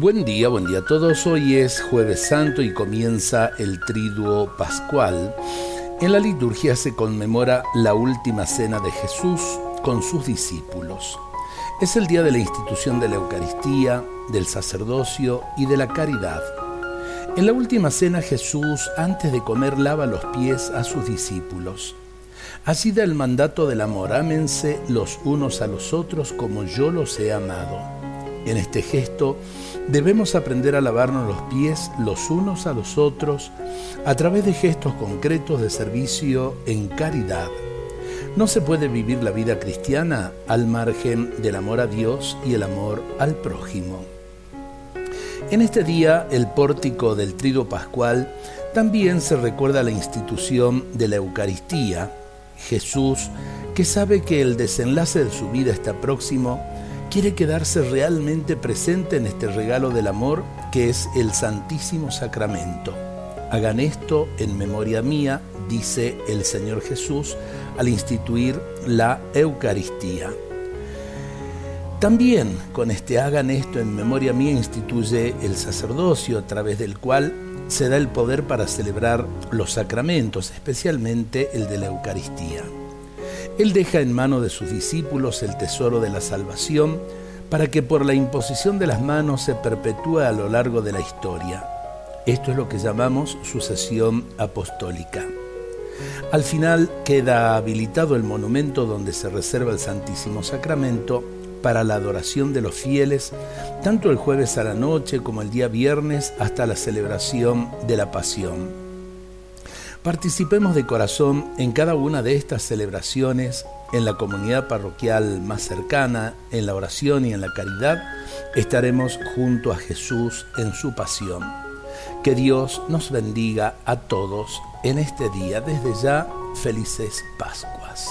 Buen día, buen día a todos. Hoy es jueves santo y comienza el triduo pascual. En la liturgia se conmemora la última cena de Jesús con sus discípulos. Es el día de la institución de la Eucaristía, del sacerdocio y de la caridad. En la última cena Jesús, antes de comer, lava los pies a sus discípulos. Así da el mandato del amor, ámense los unos a los otros como yo los he amado. En este gesto debemos aprender a lavarnos los pies los unos a los otros a través de gestos concretos de servicio en caridad. No se puede vivir la vida cristiana al margen del amor a Dios y el amor al prójimo. En este día, el pórtico del trido pascual también se recuerda la institución de la Eucaristía. Jesús, que sabe que el desenlace de su vida está próximo, quiere quedarse realmente presente en este regalo del amor que es el Santísimo Sacramento. Hagan esto en memoria mía, dice el Señor Jesús al instituir la Eucaristía. También con este hagan esto en memoria mía instituye el sacerdocio a través del cual se da el poder para celebrar los sacramentos, especialmente el de la Eucaristía. Él deja en mano de sus discípulos el tesoro de la salvación para que por la imposición de las manos se perpetúe a lo largo de la historia. Esto es lo que llamamos sucesión apostólica. Al final queda habilitado el monumento donde se reserva el Santísimo Sacramento para la adoración de los fieles, tanto el jueves a la noche como el día viernes hasta la celebración de la Pasión. Participemos de corazón en cada una de estas celebraciones, en la comunidad parroquial más cercana, en la oración y en la caridad, estaremos junto a Jesús en su pasión. Que Dios nos bendiga a todos en este día. Desde ya, felices Pascuas.